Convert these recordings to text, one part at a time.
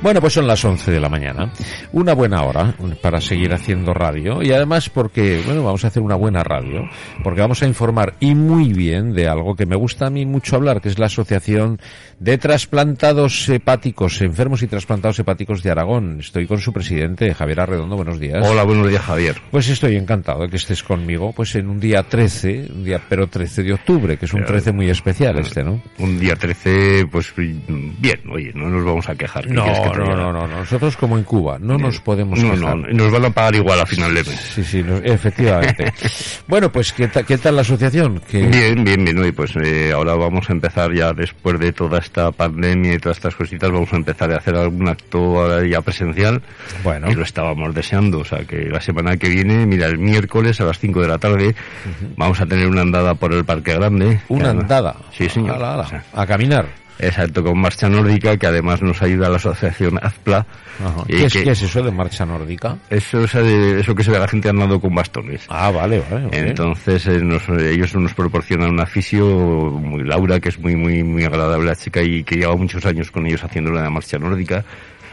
Bueno, pues son las 11 de la mañana. Una buena hora para seguir haciendo radio y además porque, bueno, vamos a hacer una buena radio, porque vamos a informar y muy bien de algo que me gusta a mí mucho hablar, que es la Asociación de Trasplantados Hepáticos, Enfermos y Trasplantados Hepáticos de Aragón. Estoy con su presidente, Javier Arredondo. Buenos días. Hola, buenos días, Javier. Pues estoy encantado de que estés conmigo, pues en un día 13, un día pero 13 de octubre, que es un 13 muy especial este, ¿no? Un día 13, pues bien, oye, no nos vamos a quejar. No, no, no, no, nosotros como en Cuba, no nos podemos no, quejar. No, nos van a pagar igual a final de mes. Sí, sí, efectivamente. bueno, pues ¿qué, ¿qué, tal la asociación? Bien, bien, bien, y pues eh, ahora vamos a empezar ya después de toda esta pandemia y todas estas cositas, vamos a empezar a hacer algún acto ya presencial. Bueno. Y lo estábamos deseando, o sea que la semana que viene, mira, el miércoles a las 5 de la tarde, vamos a tener una andada por el Parque Grande. ¿Una andada? Sí, señor. Ala, ala. O sea, a caminar. Exacto, con marcha nórdica, que además nos ayuda la asociación AZPLA. ¿Qué, es, que, ¿Qué, es, eso de marcha nórdica? Eso es eso que se ve a la gente andando con bastones. Ah, vale, vale. vale. Entonces eh, nos, ellos nos proporcionan una fisio muy Laura, que es muy muy muy agradable la chica y que lleva muchos años con ellos haciendo la marcha nórdica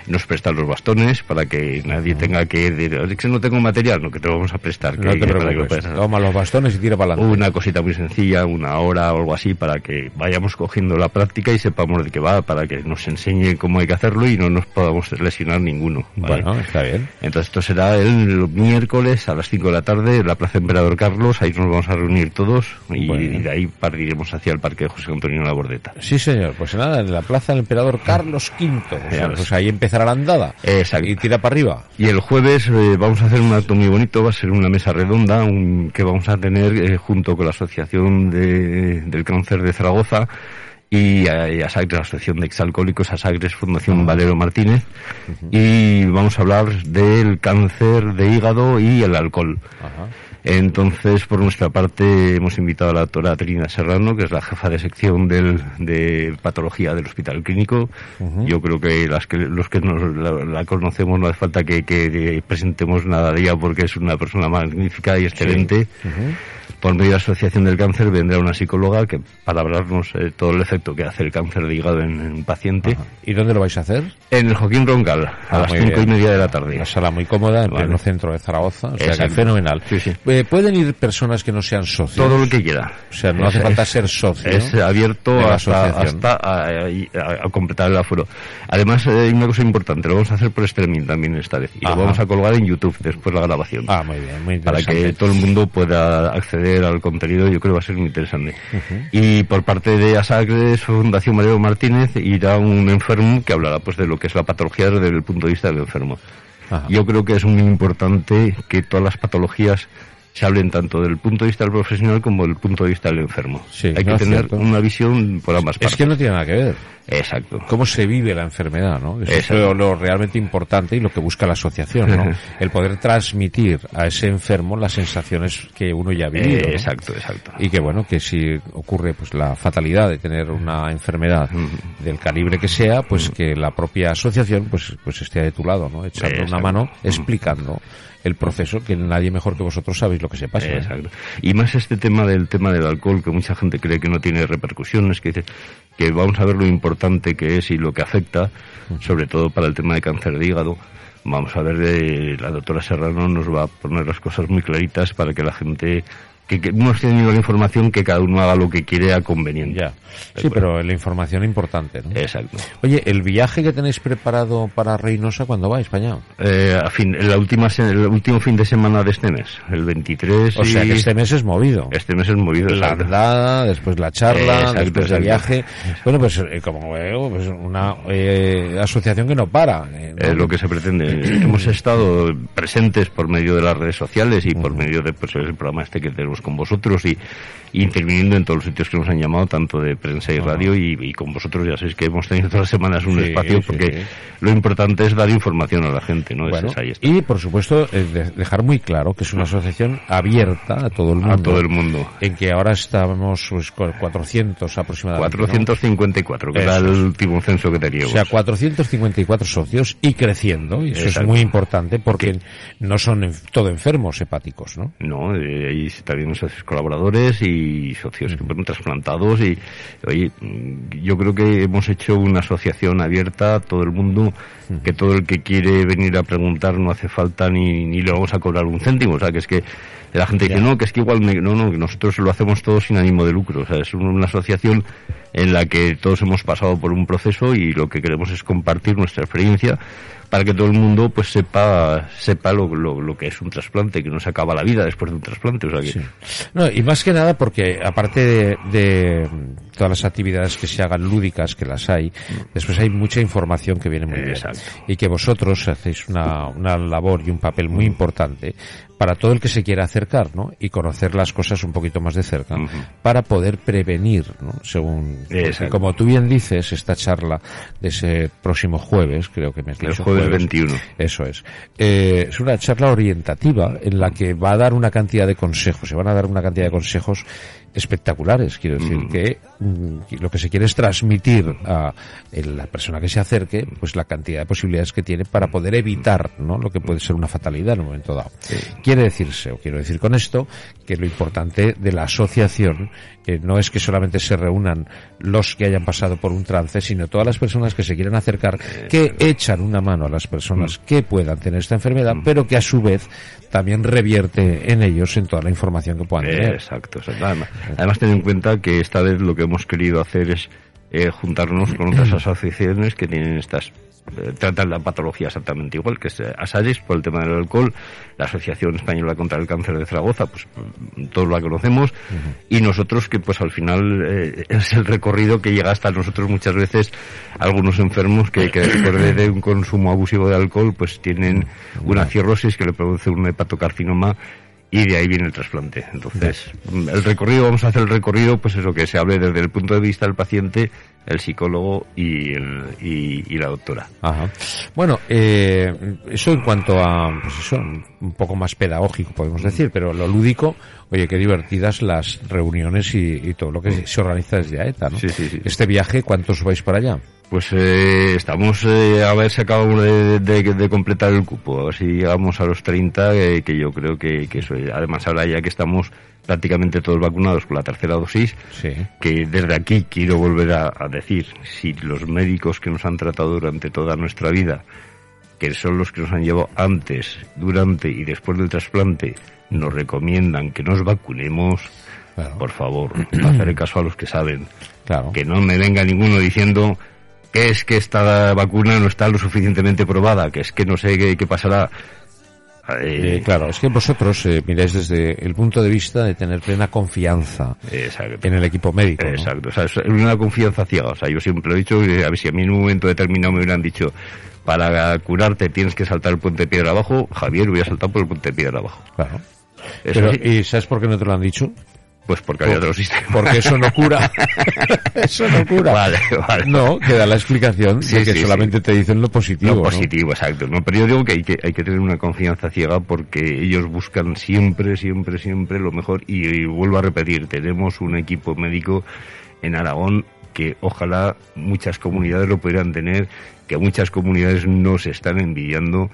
nos prestan los bastones para que nadie tenga que decir, es que no tengo material, no, que te lo vamos a prestar. No que, te preocupes, toma los bastones y tira para adelante. Una cosita muy sencilla, una hora o algo así, para que vayamos cogiendo la práctica y sepamos de qué va, para que nos enseñe cómo hay que hacerlo y no nos podamos lesionar ninguno. ¿vale? Bueno, está bien. Entonces esto será el miércoles a las 5 de la tarde en la Plaza Emperador Carlos, ahí nos vamos a reunir todos y, bueno. de ahí partiremos hacia el Parque de José Antonio La Bordeta. Sí, señor, pues nada, en la Plaza del Emperador Carlos V, o sea, pues ahí empezará la andada. Exacto. Y tira para arriba. Y el jueves eh, vamos a hacer un acto muy bonito, va a ser una mesa redonda un, que vamos a tener eh, junto con la Asociación de, del Cáncer de Zaragoza y a, y a Sagres, la Asociación de Exalcohólicos, a Sagres Fundación. Valero Martínez, uh -huh. y vamos a hablar del cáncer de hígado y el alcohol. Entonces, por nuestra parte, hemos invitado a la doctora Trina Serrano, que es la jefa de sección del, de patología del Hospital Clínico. Uh -huh. Yo creo que, las que los que nos, la, la, conocemos no hace falta que, que, presentemos nada de ella porque es una persona magnífica y excelente. Sí. Uh -huh. Por medio de la Asociación del Cáncer vendrá una psicóloga que para hablarnos eh, todo el efecto que hace el cáncer de hígado en, en un paciente. Ajá. ¿Y dónde lo vais a hacer? En el Joaquín Roncal, a ah, las cinco y media de la tarde. Una sala muy cómoda, en vale. pleno centro de Zaragoza, o sea que fenomenal. Sí, sí. Eh, ¿Pueden ir personas que no sean socios? Todo lo que quiera. O sea, no es, hace falta ser socio. Es abierto hasta, hasta a, a, a, completar el aforo. Además, hay una cosa importante, lo vamos a hacer por streaming también esta vez. Y Ajá. lo vamos a colgar en YouTube después la grabación. Ah, muy bien, muy Para que todo el mundo pueda acceder al contenido, yo creo que va a ser muy interesante. Uh -huh. Y por parte de Asagres Fundación Mariano Martínez irá un enfermo que hablará pues de lo que es la patología desde el punto de vista del enfermo. Ajá. Yo creo que es muy importante que todas las patologías se hablen tanto del punto de vista del profesional como del punto de vista del enfermo. Sí, Hay no que tener cierto. una visión por ambas partes. Es que no tiene nada que ver. Exacto. Cómo se vive la enfermedad, ¿no? Eso es lo, lo, realmente importante y lo que busca la asociación, ¿no? El poder transmitir a ese enfermo las sensaciones que uno ya ha vivido. Eh, exacto, ¿no? exacto. Y que bueno, que si ocurre pues la fatalidad de tener una enfermedad uh -huh. del calibre que sea, pues uh -huh. que la propia asociación pues pues esté de tu lado, ¿no? Echando una mano, explicando el proceso que nadie mejor que vosotros sabéis lo que se pasa. Exacto. Y más este tema del tema del alcohol que mucha gente cree que no tiene repercusiones, que dice que vamos a ver lo importante que es y lo que afecta, sobre todo para el tema de cáncer de hígado. Vamos a ver, eh, la doctora Serrano nos va a poner las cosas muy claritas para que la gente que, que hemos tenido la información que cada uno haga lo que quiere a conveniente. Ya. Sí, pero la información importante, ¿no? Exacto. Oye, ¿el viaje que tenéis preparado para Reynosa cuándo va, España? Eh, a fin, la última, el último fin de semana de este mes, el 23 O sea que este mes es movido. Este mes es movido. La exacto. andada, después la charla, exacto, después el viaje. Bueno, pues eh, como veo, pues una eh, asociación que no para. Eh, ¿no? lo que se pretende. Hemos estado presentes por medio de las redes sociales y por medio de pues, el programa este que tenemos con vosotros y, interviniendo en todos los sitios que nos han llamado, tanto de prensa y radio, y, con vosotros ya sabéis que hemos tenido todas las semanas un espacio, porque lo importante es dar información a la gente, ¿no? y por supuesto, eh, dejar muy claro que es una asociación abierta a todo el mundo. A todo el mundo. En que ahora estamos pues, 400 aproximadamente. 454, que era el último censo que teníamos. O sea, 454 socios y creciendo, y eso es muy importante porque no son todo enfermos hepáticos, ¿no? No, eh, hay también socios colaboradores y socios que fueron trasplantados y, oye, yo creo que hemos hecho una asociación abierta a todo el mundo, que todo el que quiere venir a preguntar no hace falta ni, ni le vamos a cobrar un céntimo, o sea, que es que la gente dice, no, que es que igual, no, no, que nosotros lo hacemos todo sin ánimo de lucro. O sea, es una asociación en la que todos hemos pasado por un proceso y lo que queremos es compartir nuestra experiencia para que todo el mundo pues sepa sepa lo, lo, que es un trasplante, que no se acaba la vida después de un trasplante. O sea que... no, y más que nada porque aparte de, todas las actividades que se hagan lúdicas, que las hay, después hay mucha información que viene muy bien. Y que vosotros hacéis una, una labor y un papel muy importante para todo el que se quiera acercar, ¿no? Y conocer las cosas un poquito más de cerca, para poder prevenir, ¿no? Según, como tú bien dices, esta charla de ese próximo jueves, creo que me has dicho. El jueves, 21. Eso es. Eh, es una charla orientativa en la que va a dar una cantidad de consejos, se van a dar una cantidad de consejos espectaculares. Quiero decir mm. que mm, lo que se quiere es transmitir a la persona que se acerque, pues la cantidad de posibilidades que tiene para poder evitar, ¿no? Lo que puede ser una fatalidad en un momento dado. Quiere decirse, o quiero decir con esto, que lo importante de la asociación eh, no es que solamente se reúnan los que hayan pasado por un trance, sino todas las personas que se quieren acercar, que echan una mano a las personas mm. que puedan tener esta enfermedad, pero que a su vez también revierte en ellos en toda la información que puedan tener. Exacto, exacto. Además, ten en cuenta que esta vez lo que hemos querido hacer es eh, juntarnos con otras asociaciones que tienen estas eh, tratan la patología exactamente igual que es eh, ASADIS por el tema del alcohol, la Asociación Española contra el Cáncer de Zaragoza, pues mm, todos la conocemos, y nosotros que pues al final es el recorrido que llega hasta nosotros muchas veces, algunos enfermos que, que después de un consumo abusivo de alcohol pues tienen una cirrosis que le produce un hepatocarcinoma y de ahí viene el trasplante. Entonces, el recorrido, vamos a hacer el recorrido, pues eso, que se hable desde el punto de vista del paciente, el psicólogo y, el, y, la doctora. Ajá. Bueno, eh, eso en cuanto a, pues eso, un poco más pedagógico podemos decir, pero lo lúdico, oye, qué divertidas las reuniones y, todo lo que se organiza desde AETA, ¿no? Sí, sí, sí. Este viaje, ¿cuántos vais para allá? Pues eh, estamos eh, a ver si acabamos de, de, completar el cupo, a ver si llegamos a los 30, eh, que yo creo que, que eso, además ahora ya que estamos prácticamente todos vacunados con la tercera dosis, que desde aquí quiero volver a, decir, si los médicos que nos han tratado durante toda nuestra vida, que son los que nos han llevado antes, durante y después del trasplante, nos recomiendan que nos vacunemos, por favor, hacer caso a los que saben. Claro. Que no me venga ninguno diciendo que es que esta vacuna no está lo suficientemente probada, que es que no sé qué, pasará. Eh, claro, es que vosotros eh, miráis desde el punto de vista de tener plena confianza en el equipo médico. Exacto, o sea, es una confianza ciega. O sea, yo siempre lo he dicho, a ver si a mí en un momento determinado me hubieran dicho, para curarte tienes que saltar el puente de piedra abajo, Javier hubiera saltado por el puente de piedra abajo. Claro. ¿Y sabes por qué no te lo han dicho? Pues porque había otro sistema. Porque eso no cura. eso no cura. Vale, vale. No, queda la explicación de que solamente te dicen lo positivo. Lo positivo, exacto. No, pero yo digo que hay, que hay que tener una confianza ciega porque ellos buscan siempre, siempre, siempre lo mejor. Y, vuelvo a repetir, tenemos un equipo médico en Aragón que ojalá muchas comunidades lo pudieran tener, que muchas comunidades nos están envidiando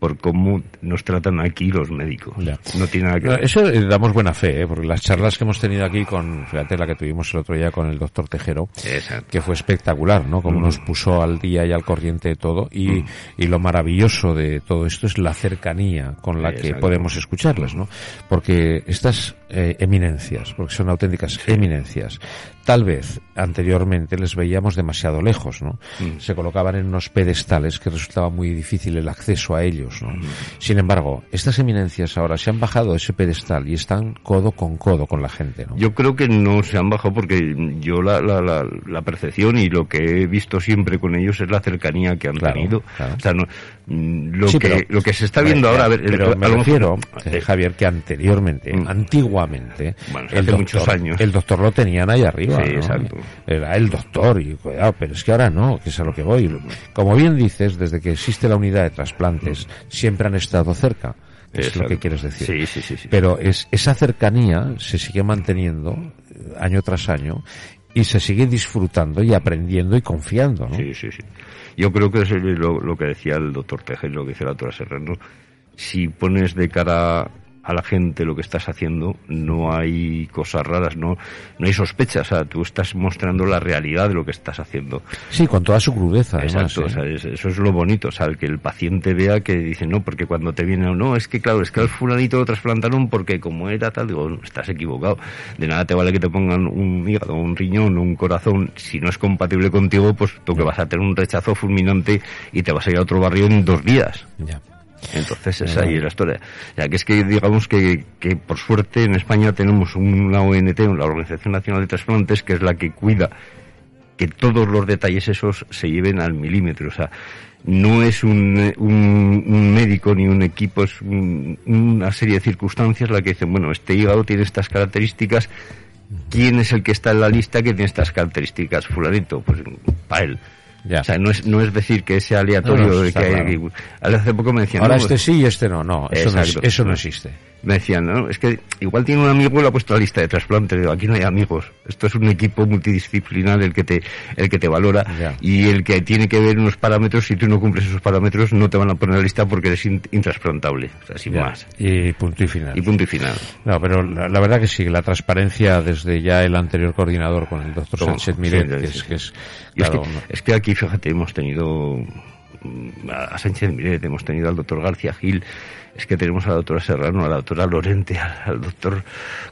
por cómo nos tratan aquí los médicos. No tiene nada que ver. Eso eh, damos buena fe, ¿eh? porque las charlas que hemos tenido aquí con, fíjate la que tuvimos el otro día con el doctor Tejero, que fue espectacular, ¿no? Como mm. nos puso al día y al corriente de todo. Y, mm. y lo maravilloso de todo esto es la cercanía con la que podemos escucharlas, ¿no? Porque estas eh, eminencias, porque son auténticas eminencias, tal vez anteriormente les veíamos demasiado lejos, ¿no? Mm. Se colocaban en unos pedestales que resultaba muy difícil el acceso a ellos sin embargo, estas eminencias ahora se han bajado de ese pedestal y están codo con codo con la gente, ¿no? Yo creo que no se han bajado porque yo la, la, la, percepción y lo que he visto siempre con ellos es la cercanía que han tenido. O sea, no, mm, lo, que, lo que se está viendo ahora... A ver, pero me refiero, eh, Javier, que anteriormente, mm. Antiguamente, Bueno, el, hace doctor, muchos años. el doctor lo tenían ahí arriba. Sí, ¿no? exacto. Era el doctor, y cuidado, pero es que ahora no, que es a lo que voy. Como bien dices, desde que existe la unidad de trasplantes, siempre han estado cerca. Es lo Exacto. que quieres decir. Sí, sí, sí, sí. Pero es, esa cercanía se sigue manteniendo eh, año tras año y se sigue disfrutando y aprendiendo y confiando, ¿no? Sí, sí, sí. Yo creo que es lo, lo que decía el doctor Tejero, lo que dice la doctora Serrano. Si pones de cara a la gente lo que estás haciendo, no hay cosas raras, no, no hay sospechas. O sea, tú estás mostrando la realidad de lo que estás haciendo. Sí, con toda su crudeza, además. Exacto, ¿eh? o sea, es- eso es lo bonito, o sea, el que el paciente vea que dice, no, porque cuando te viene, no, es que claro, es que al fulanito lo trasplantaron porque como era tal, digo, no, estás equivocado. De nada te vale que te pongan un hígado, un riñón, un corazón, si no es compatible contigo, pues tú que vas a tener un rechazo fulminante y te vas a ir a otro barrio en dos días. Ya. Entonces esa ahí es la historia. Sea, que es que digamos que, que por suerte en España tenemos una ONT, la Organización Nacional de Trasplantes, que es la que cuida que todos los detalles esos se lleven al milímetro. O sea, no es un, un, un médico ni un equipo, es un- una serie de circunstancias la que dicen, bueno, este hígado tiene estas características, ¿quién es el que está en la lista que tiene estas características? Fulanito, pues para él. Ya. O sea, no es, no es decir que sea aleatorio. No, no, que, claro. que- hace poco me decían, Ahora este sí y este no, no, eso, no, eso no existe. Me decían, no, es que igual tiene un amigo y lo ha puesto a la lista de trasplante. Digo, aquí no hay amigos. Esto es un equipo multidisciplinar el que te, el que te valora y el que tiene que ver unos parámetros. Si tú no cumples esos parámetros, no te van a poner a la lista porque eres in- intrasplantable. O sea, sin más. Y punto y final. Y punto y final. No, pero la, la verdad que sí, la transparencia desde ya el anterior coordinador con el doctor Sánchez Miret, sí, que sí, es, sí. que es, Y es, claro, que, no- es que aquí, fíjate, hemos tenido a Sánchez Miret, hemos tenido al doctor García Gil, es que tenemos a la doctora Serrano, a la doctora Lorente, al, doctor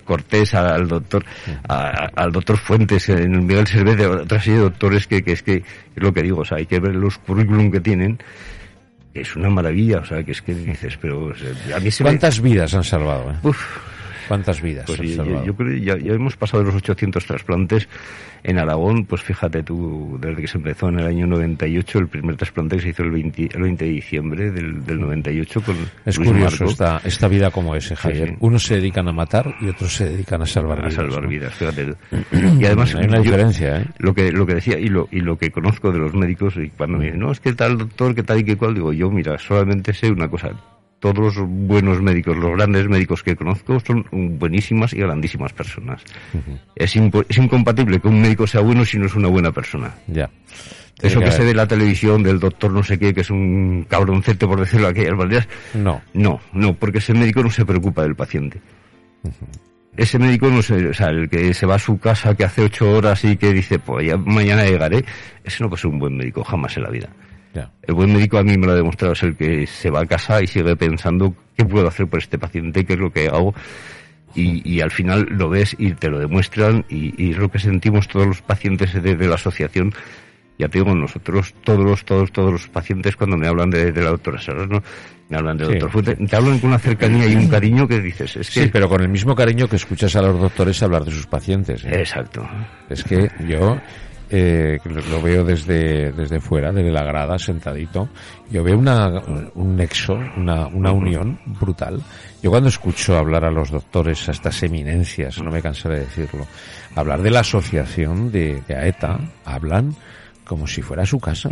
Cortés, al doctor a- al doctor Fuentes, en el Miguel Servet, otra serie de doctores que, que es que es lo que digo, o sea, hay que ver los currículum que tienen, es una maravilla, o sea, que es que dices, pero o sea, a mí se me... ¿Cuántas vidas han salvado? eh? Uf, ¿Cuántas vidas pues han yo, salvado? yo- creo que ya, ya hemos pasado de los 800 trasplantes en Aragón, pues fíjate tú, desde que se empezó en el año 98, el primer trasplante que se hizo el 20, el 20 de diciembre del, del 98 con Es Luis curioso esta, esta vida como ese, Javier. sí. Unos se dedican a matar y otros se dedican a salvar a vidas. salvar ¿no? vidas, fíjate. tú. Y además, Hay una yo- diferencia, ¿eh? lo que lo que decía y lo y lo que conozco de los médicos y cuando me dicen no es que tal doctor que tal y que cual digo yo mira solamente sé una cosa todos los buenos médicos los grandes médicos que conozco son buenísimas y grandísimas personas es, incompatible que un médico sea bueno si no es una buena persona Ya. eso que se ve en la televisión del doctor no sé qué que es un cabroncete por decirlo de aquellas maneras No. no, no, porque ese médico no se preocupa del paciente. Ese médico no se, o sea, el que se va a su casa que hace ocho horas y que dice, pues ya mañana llegaré, ese no puede ser un buen médico jamás en la vida. El buen médico a mí me lo ha demostrado, es el que se va a casa y sigue pensando qué puedo hacer por este paciente, qué es lo que hago. Y, y al final lo ves y te lo demuestran y, y es lo que sentimos todos los pacientes de, de la asociación. Ya te digo, nosotros, todos los, todos, todos los pacientes cuando me hablan de, de la doctora Serrano, me hablan del Sí, doctor Fuente, te hablan con una cercanía y un cariño que dices, es que... Sí, pero con el mismo cariño que escuchas a los doctores hablar de sus pacientes. ¿eh? Exacto. Es que yo eh, lo, lo veo desde, desde fuera, desde la grada, sentadito. Yo veo una, un nexo, una, una unión brutal. Yo cuando escucho hablar a los doctores, a estas eminencias, no me cansaré de decirlo, hablar de la asociación de, de AETA, hablan como si fuera su casa.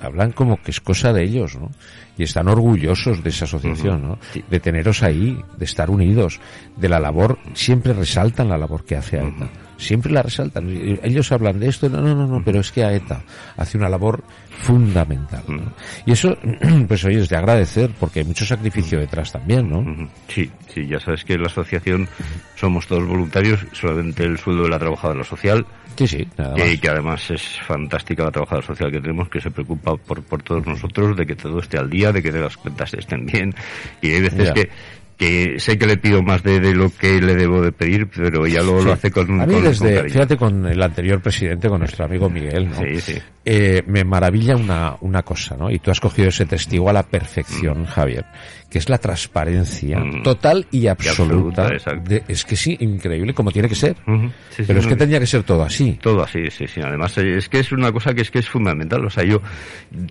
Hablan como que es cosa de ellos, ¿no? Y están orgullosos de esa asociación, ¿no? De teneros ahí, de estar unidos, de la labor, siempre resaltan la labor que hace AETA. Siempre la resaltan. Ellos hablan de esto, no, no, no, no, pero es que AETA hace una labor fundamental. ¿no? Y eso, pues oye, es de agradecer, porque hay mucho sacrificio detrás también, ¿no? Sí, sí, ya sabes que en la asociación somos todos voluntarios, solamente el sueldo de la trabajadora social, Sí, sí, nada más. que, que además es fantástica la trabajadora social que tenemos, que se preocupa por, por todos nosotros, de que todo esté al día, de que las cuentas estén bien. Y hay veces que, que sé que le pido más de, de lo que le debo de pedir, pero ella lo, Sí. lo hace con, A mí con- desde, con fíjate con el anterior presidente, con nuestro amigo Miguel, ¿no? Sí, sí. Eh, me maravilla una, una cosa, ¿no? Y tú has cogido ese testigo a la perfección, Javier, que es la transparencia Mm. total y absoluta. absoluta, exacto. de- es que sí, increíble, como tiene que ser. Ujú. Sí, sí, Pero es no, que tendría que ser todo así. Todo así, sí, sí. Además, eh, es que es una cosa que es que es fundamental. O sea, yo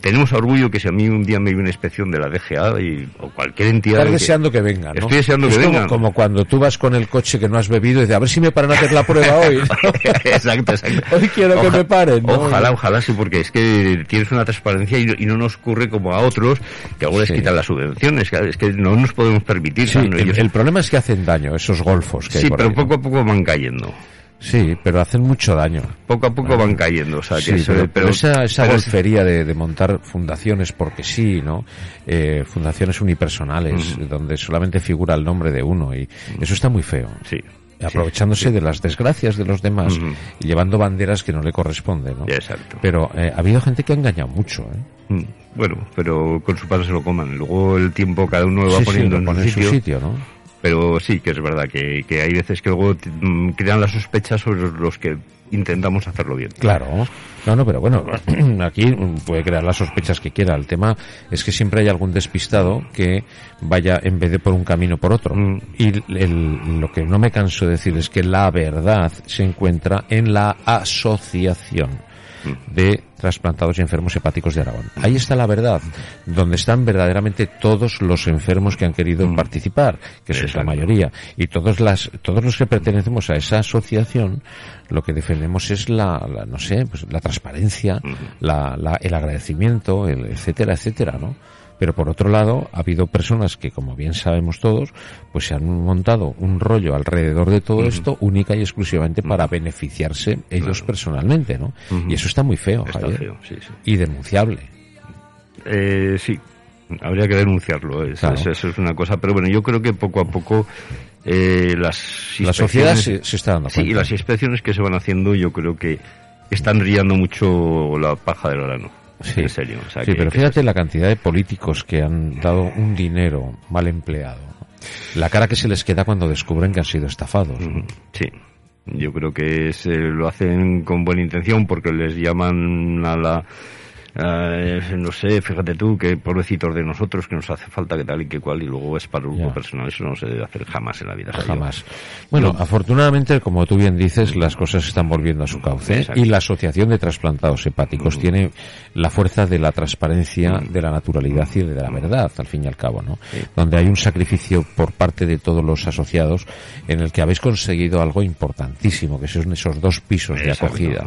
tenemos orgullo que si a mí un día me viene una inspección de la DGA y, o cualquier entidad Estar que- deseando que vengan. ¿No? Estoy deseando es que como, vengan. como cuando tú vas con el coche que no has bebido y dices, a ver si me paran a hacer la prueba hoy. exacto, exacto. Hoy quiero que me paren, ¿no? Ojalá, ojalá sí, porque es que tienes una transparencia y, no- y no nos ocurre como a otros que ahora les Sí. quitan las subvenciones. Es que no nos podemos permitir. Sí, ¿no? el, Ellos- el problema es que hacen daño esos golfos que hay sí, por pero poco a poco van cayendo. Sí, pero hacen mucho daño. Poco a poco van cayendo. O sea, que Sí, pero, pero esa, esa pero- golfería de, de montar fundaciones porque sí, ¿no? Eh, fundaciones unipersonales, donde solamente figura el nombre de uno y eso está muy feo. Sí. Aprovechándose de las desgracias de los demás y llevando banderas que no le corresponden, ¿no? Exacto. Pero eh, ha habido gente que ha engañado mucho, ¿eh? Mm, Bueno, pero con su pan se lo coman. Luego el tiempo cada uno lo va Sí, poniendo lo en pone su en su sitio. sitio, ¿no? Pero sí que es verdad que, que hay veces que luego mm, crean las sospechas sobre los- los que intentamos hacerlo bien. Claro. No, no, pero bueno, aquí puede crear las sospechas que quiera. El tema es que siempre hay algún despistado que vaya en vez de por un camino por otro. Mm. Y el- lo que no me canso de decir es que la verdad se encuentra en la asociación de trasplantados y enfermos hepáticos de Aragón. Ahí está la verdad, donde están verdaderamente todos los enfermos que han querido participar, que eso es la mayoría, y todos las todos los que pertenecemos a esa asociación, lo que defendemos es la, la, no sé, pues la transparencia, la, la- el agradecimiento, el etcétera, etcétera, ¿no? Pero por otro lado, ha habido personas que, como bien sabemos todos, pues se han montado un rollo alrededor de todo esto única y exclusivamente para beneficiarse ellos personalmente, ¿no? Y eso está muy feo, Está Javier. feo, sí, sí. Y denunciable. Eh, sí, habría que denunciarlo. Claro. eso es una cosa. Pero bueno, yo creo que poco a poco eh, las La sociedad se, se está dando Sí, y cuenta. las inspecciones que se van haciendo yo creo que están brillando mucho la paja del grano. Sí. En serio. o sea, Sí, que- pero que- fíjate la cantidad de políticos que han dado un dinero mal empleado. La cara que se les queda cuando descubren que han sido estafados. Sí. Yo creo que se lo hacen con buena intención porque les llaman a la... eh, no sé, fíjate tú, que pobrecitos de nosotros, que nos hace falta que tal y que cual, y luego es para Ya. personal. Eso no se debe hacer jamás en la vida. yo- Jamás. Bueno, afortunadamente, como tú bien dices, las cosas están volviendo a su cauce Exacto. y la Asociación de Trasplantados Hepáticos tiene la fuerza de la transparencia, de la naturalidad y de la verdad, al fin y al cabo, ¿no? Donde hay un sacrificio por parte de todos los asociados en el que habéis conseguido algo importantísimo, que son esos dos pisos de acogida.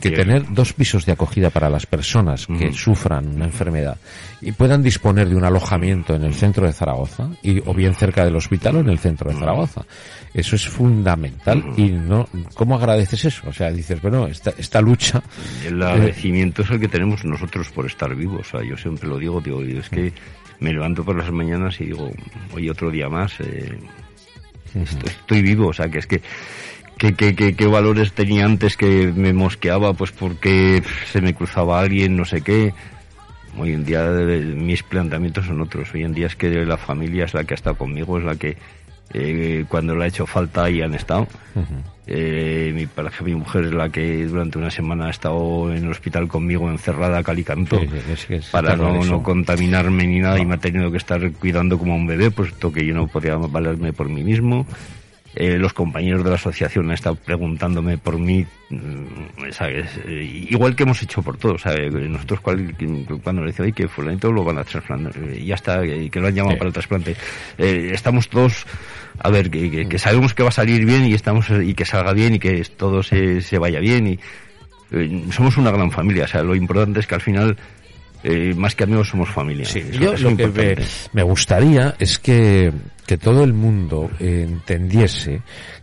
que tener dos pisos de acogida para las personas que sufran una enfermedad y puedan disponer de un alojamiento en el centro de Zaragoza y o bien cerca del hospital o en el centro de Zaragoza. Eso es fundamental y no ¿cómo agradeces eso? O sea, dices, bueno, esta esta lucha El agradecimiento es el que tenemos nosotros por estar vivos. O sea, yo siempre lo digo, digo, es que me levanto por las mañanas y digo, hoy otro día más, eh, estoy, estoy vivo. O sea, que es que ¿Qué, qué, qué, qué valores tenía antes que me mosqueaba? Pues porque se me cruzaba alguien, no sé qué. Hoy en día eh, mis planteamientos son otros. Hoy en día es que la familia es la que ha estado conmigo, es la que eh, cuando le ha hecho falta y han estado. Eh, mi pareja, mi mujer es la que durante una semana ha estado en el hospital conmigo encerrada a cal y canto Sí, sí, es que para no, no contaminarme ni nada y me ha tenido que estar cuidando como un bebé, puesto que yo no podía valerme por mí mismo. Eh, los compañeros de la asociación han estado preguntándome por mí, mm, ¿sabes? Eh, igual que hemos hecho por todos, ¿sabes? Nosotros cual- cuando le dice, oye, que fulanito lo van a trasplantar, eh, ya está, eh, que lo han llamado Sí. para el trasplante. Eh, estamos todos, a ver, que, que- que sabemos que va a salir bien y estamos y que salga bien y que todo se, se vaya bien y somos una gran familia, o sea, lo importante es que al final eh, más que amigos somos familia. Sí, Eso- yo eso lo es que me, me gustaría es que, que todo el mundo eh, entendiese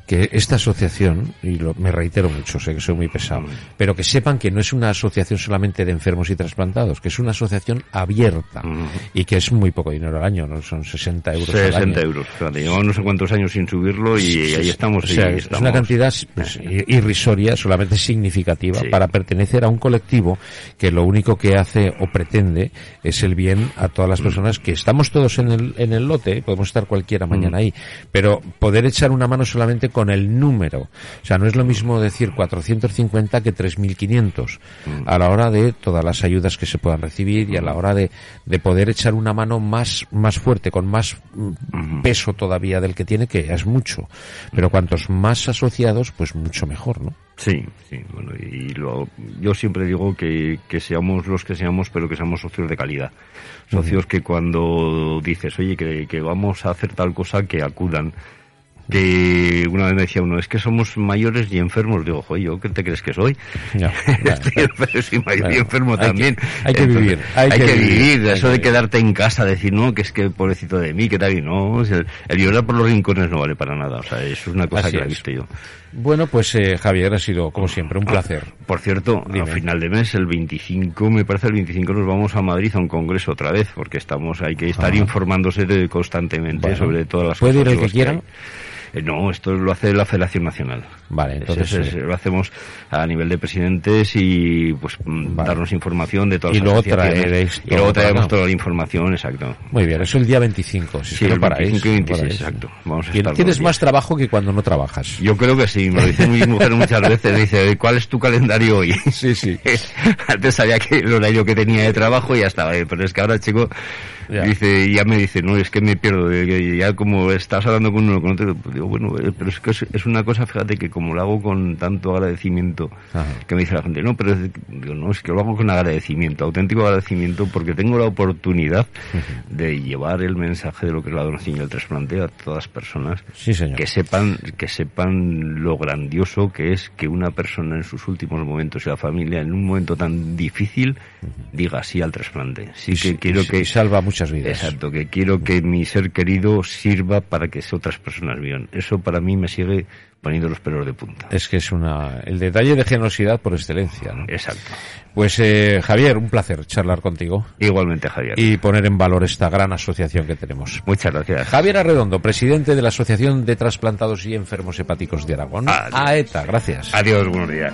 que esta asociación, y lo, me reitero mucho, sé que soy muy pesado, pero que sepan que no es una asociación solamente de enfermos y trasplantados, que es una asociación abierta y que es muy poco dinero al año, no son 60 euros al 60 año. euros. Fíjate, llevamos no sé cuántos años sin subirlo y Sí, ahí estamos. O sea, y es estamos- una cantidad pues, i- irrisoria, solamente significativa, Sí. para pertenecer a un colectivo que lo único que hace o pretende es el bien a todas Mm. las personas que estamos todos en el, en el lote, podemos estar cualquiera Mm. mañana ahí, pero poder echar una mano solamente con el número. O sea, no es lo mismo decir 450 que 3.500 Mm. a la hora de todas las ayudas que se puedan recibir y a la hora de, de poder echar una mano más, más fuerte, con más mm, peso todavía del que tiene, que es mucho. Pero cuantos más asociados, pues mucho mejor, ¿no? Sí, sí, bueno, y lo, yo siempre digo que, que seamos los que seamos, pero que seamos socios de calidad. Socios que cuando dices, oye, que, que vamos a hacer tal cosa, que acudan que una vez me decía uno, es que somos mayores y enfermos. Digo, joder, ¿yo qué te crees que soy? No, soy mayor y enfermo también. hay que vivir, hay hay que que vivir, Eso que de vivir. quedarte en casa, decir, no, que es que pobrecito de mí, que tal, y no. o sea, el llorar por los rincones no vale para nada. O sea, eso es una cosa Así que he visto yo. Bueno, pues eh, Javier, ha sido como siempre un placer. Por cierto, Dime. a final de mes, el 25, me parece el 25 nos vamos a Madrid a un congreso otra vez, porque estamos, hay que estar Ajá. informándose de- constantemente Bueno. sobre todas las ¿Puede ir el que cosas quiera? Eh, no, esto lo hace la Federación Nacional. Vale, entonces, ese- eh, lo hacemos a nivel de presidentes y pues mm, Vale. darnos información de todas Y las luego traeréis y luego traemos acá. toda la información, exacto. Muy bien, eso el día 25. Si es Sí, no el paráis, 25 y no 26, paráis. exacto. Vamos a estar Tienes más trabajo que cuando no trabajas. Yo creo que sí, me lo dice mi mujer muchas veces, dice, ¿cuál es tu calendario hoy? Sí, sí. Antes sabía que el horario que tenía de trabajo y ya estaba, eh, pero es que ahora, chico, Dice, ya me dice, no, es que me pierdo, ya como estás hablando con uno, con otro, pues digo, bueno, eh, pero es que es, una cosa, fíjate, que como lo hago con tanto agradecimiento, Ajá. que me dice la gente, no, pero es, digo, no, es que lo hago con agradecimiento, auténtico agradecimiento, porque tengo la oportunidad de llevar el mensaje de lo que es la donación y el trasplante a todas las personas Sí, señor. que sepan que sepan lo grandioso que es que una persona en sus últimos momentos y la familia en un momento tan difícil diga sí al trasplante sí Y que s- quiero y que salva muchas vidas. exacto que quiero que mi ser querido sirva para que otras personas vivan eso para mí me sigue poniendo los pelos de punta Es que es una el detalle de generosidad por excelencia. ¿no? exacto Pues eh, Javier, un placer charlar contigo igualmente Javier y poner en valor esta gran asociación que tenemos. muchas gracias Javier Arredondo, presidente de la Asociación de Trasplantados y Enfermos Hepáticos de Aragón. Adiós. AETA, gracias. adiós buenos días